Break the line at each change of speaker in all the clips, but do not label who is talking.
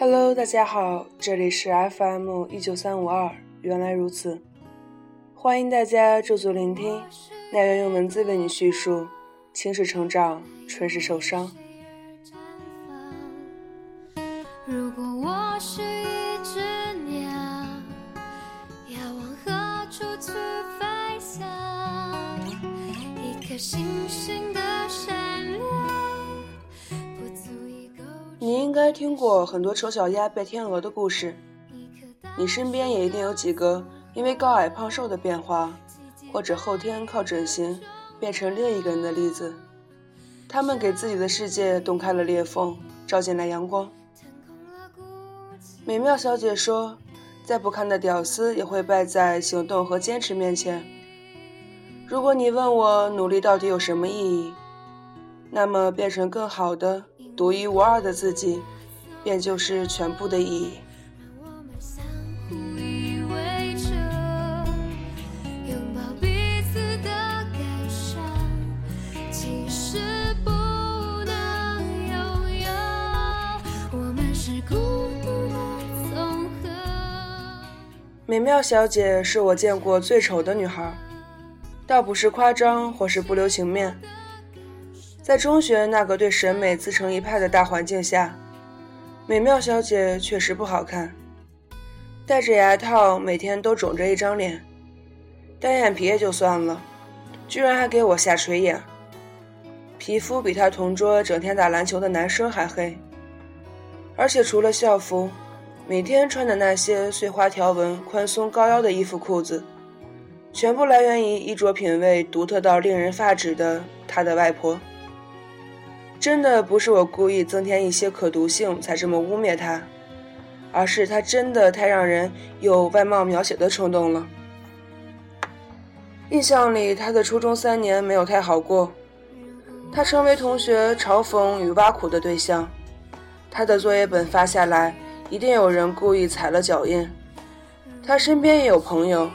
Hello，大家好，这里是 FM 一九三五二，原来如此，欢迎大家驻足聆听，奈愿用文字为你叙述，青是成长，春是受伤。如果我是一只鸟，要往何处去飞翔？一颗星星你应该听过很多丑小鸭变天鹅的故事，你身边也一定有几个因为高矮胖瘦的变化，或者后天靠整形变成另一个人的例子。他们给自己的世界洞开了裂缝，照进来阳光。美妙小姐说：“再不堪的屌丝也会败在行动和坚持面前。如果你问我努力到底有什么意义，那么变成更好的、独一无二的自己，便就是全部的意义。”美妙小姐是我见过最丑的女孩，倒不是夸张或是不留情面。在中学那个对审美自成一派的大环境下，美妙小姐确实不好看。戴着牙套，每天都肿着一张脸，单眼皮也就算了，居然还给我下垂眼，皮肤比她同桌整天打篮球的男生还黑，而且除了校服。每天穿的那些碎花条纹、宽松高腰的衣服、裤子，全部来源于衣着品味独特到令人发指的他的外婆。真的不是我故意增添一些可读性才这么污蔑他，而是他真的太让人有外貌描写的冲动了。印象里，他的初中三年没有太好过，他成为同学嘲讽与挖苦的对象，他的作业本发下来。一定有人故意踩了脚印。他身边也有朋友，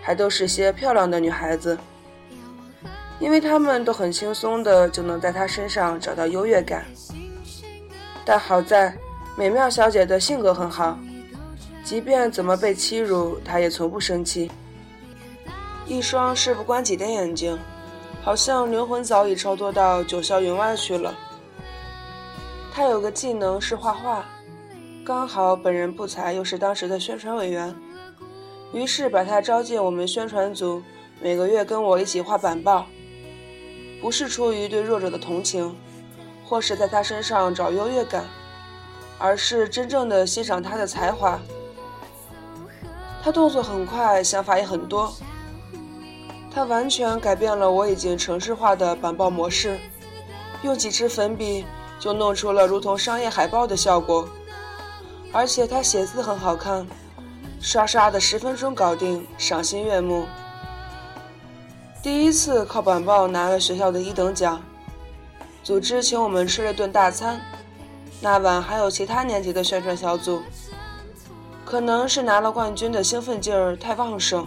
还都是些漂亮的女孩子，因为他们都很轻松的就能在他身上找到优越感。但好在美妙小姐的性格很好，即便怎么被欺辱，她也从不生气。一双事不关己的眼睛，好像灵魂早已超脱到九霄云外去了。她有个技能是画画。刚好本人不才，又是当时的宣传委员，于是把他招进我们宣传组，每个月跟我一起画板报。不是出于对弱者的同情，或是在他身上找优越感，而是真正的欣赏他的才华。他动作很快，想法也很多。他完全改变了我已经城市化的板报模式，用几支粉笔就弄出了如同商业海报的效果。而且他写字很好看，刷刷的十分钟搞定，赏心悦目。第一次靠板报拿了学校的一等奖，组织请我们吃了顿大餐。那晚还有其他年级的宣传小组，可能是拿了冠军的兴奋劲儿太旺盛，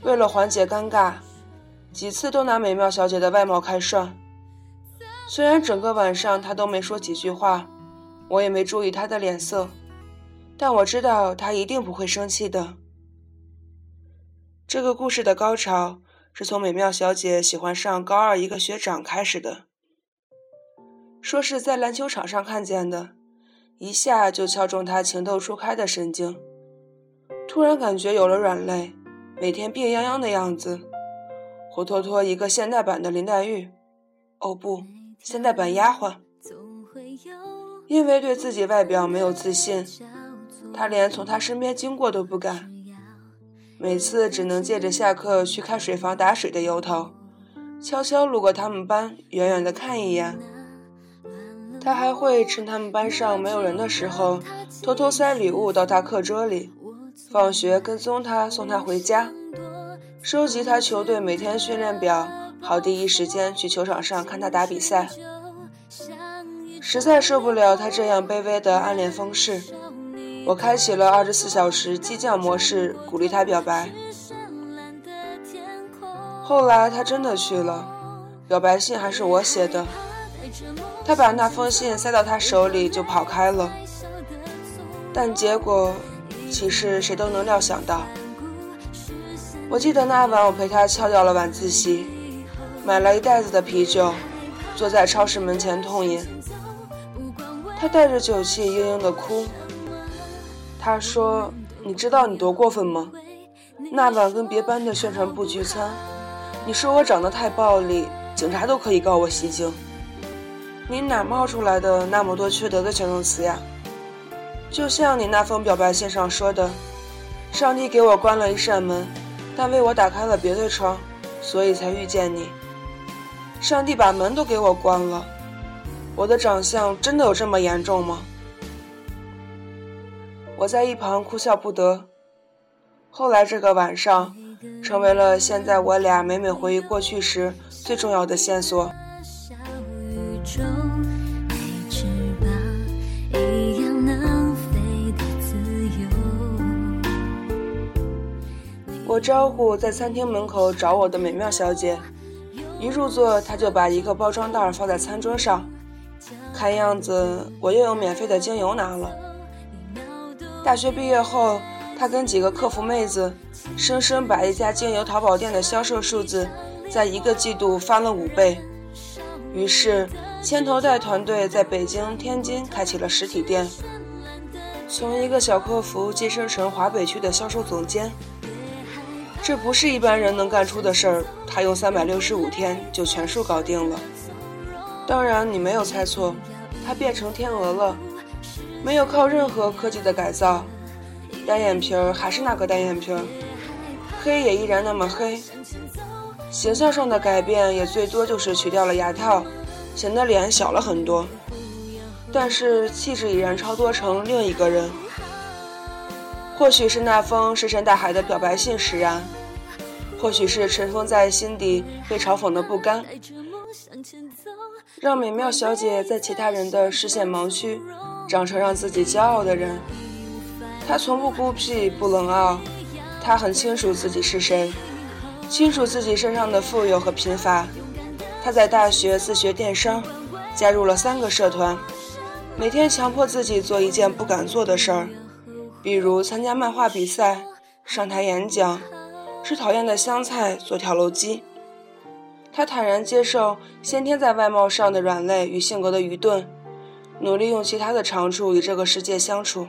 为了缓解尴尬，几次都拿美妙小姐的外貌开涮。虽然整个晚上她都没说几句话。我也没注意他的脸色，但我知道他一定不会生气的。这个故事的高潮是从美妙小姐喜欢上高二一个学长开始的，说是在篮球场上看见的，一下就敲中她情窦初开的神经。突然感觉有了软肋，每天病殃殃的样子，活脱脱一个现代版的林黛玉。哦不，现代版丫鬟。因为对自己外表没有自信，他连从他身边经过都不敢，每次只能借着下课去开水房打水的由头，悄悄路过他们班，远远的看一眼。他还会趁他们班上没有人的时候，偷偷塞礼物到他课桌里，放学跟踪他，送他回家，收集他球队每天训练表，好第一时间去球场上看他打比赛。实在受不了他这样卑微的暗恋方式，我开启了二十四小时激将模式，鼓励他表白。后来他真的去了，表白信还是我写的。他把那封信塞到他手里就跑开了。但结果其实谁都能料想到。我记得那晚我陪他翘掉了晚自习，买了一袋子的啤酒，坐在超市门前痛饮。他带着酒气嘤嘤的哭。他说：“你知道你多过分吗？那晚跟别班的宣传部聚餐，你说我长得太暴力，警察都可以告我袭警。你哪冒出来的那么多缺德的形容词呀？就像你那封表白信上说的，上帝给我关了一扇门。”但为我打开了别的窗，所以才遇见你。上帝把门都给我关了，我的长相真的有这么严重吗？我在一旁哭笑不得。后来这个晚上，成为了现在我俩每每回忆过去时最重要的线索。我招呼在餐厅门口找我的美妙小姐，一入座，她就把一个包装袋放在餐桌上，看样子我又有免费的精油拿了。大学毕业后，他跟几个客服妹子，生生把一家精油淘宝店的销售数字，在一个季度翻了五倍。于是，牵头带团队在北京、天津开启了实体店，从一个小客服晋升成华北区的销售总监。这不是一般人能干出的事儿，他用三百六十五天就全数搞定了。当然，你没有猜错，他变成天鹅了，没有靠任何科技的改造，单眼皮儿还是那个单眼皮儿，黑也依然那么黑。形象上的改变也最多就是取掉了牙套，显得脸小了很多，但是气质已然超脱成另一个人。或许是那封石沉大海的表白信使然。或许是尘封在心底被嘲讽的不甘，让美妙小姐在其他人的视线盲区，长成让自己骄傲的人。他从不孤僻不冷傲，他很清楚自己是谁，清楚自己身上的富有和贫乏。他在大学自学电商，加入了三个社团，每天强迫自己做一件不敢做的事儿，比如参加漫画比赛、上台演讲。吃讨厌的香菜，做跳楼机。他坦然接受先天在外貌上的软肋与性格的愚钝，努力用其他的长处与这个世界相处。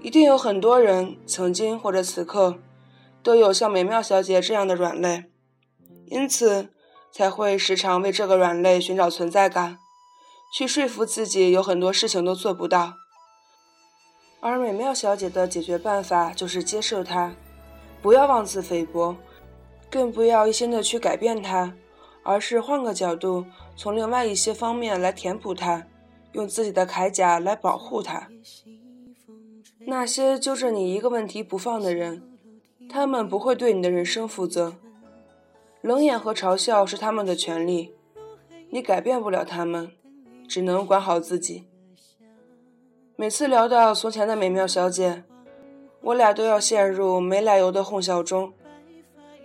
一定有很多人曾经或者此刻，都有像美妙小姐这样的软肋，因此才会时常为这个软肋寻找存在感，去说服自己有很多事情都做不到。而美妙小姐的解决办法就是接受它。不要妄自菲薄，更不要一心的去改变它，而是换个角度，从另外一些方面来填补它，用自己的铠甲来保护它。那些揪着你一个问题不放的人，他们不会对你的人生负责。冷眼和嘲笑是他们的权利，你改变不了他们，只能管好自己。每次聊到从前的美妙小姐。我俩都要陷入没来由的哄笑中，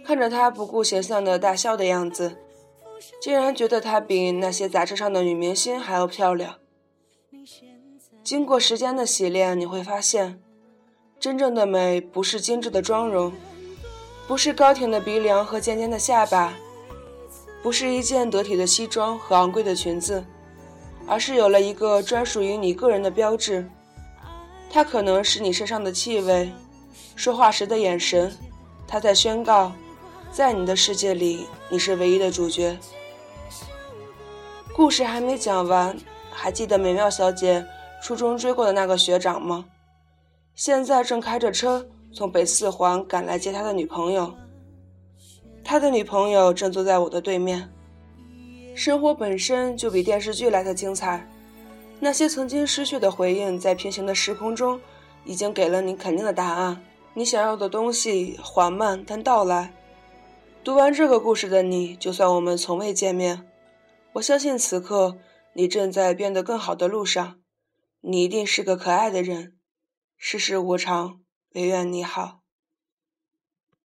看着她不顾形象的大笑的样子，竟然觉得她比那些杂志上的女明星还要漂亮。经过时间的洗练，你会发现，真正的美不是精致的妆容，不是高挺的鼻梁和尖尖的下巴，不是一件得体的西装和昂贵的裙子，而是有了一个专属于你个人的标志。它可能是你身上的气味，说话时的眼神，它在宣告，在你的世界里，你是唯一的主角。故事还没讲完，还记得美妙小姐初中追过的那个学长吗？现在正开着车从北四环赶来接他的女朋友。他的女朋友正坐在我的对面。生活本身就比电视剧来的精彩。那些曾经失去的回应，在平行的时空中，已经给了你肯定的答案。你想要的东西缓慢但到来。读完这个故事的你，就算我们从未见面，我相信此刻你正在变得更好的路上。你一定是个可爱的人。世事无常，唯愿你好。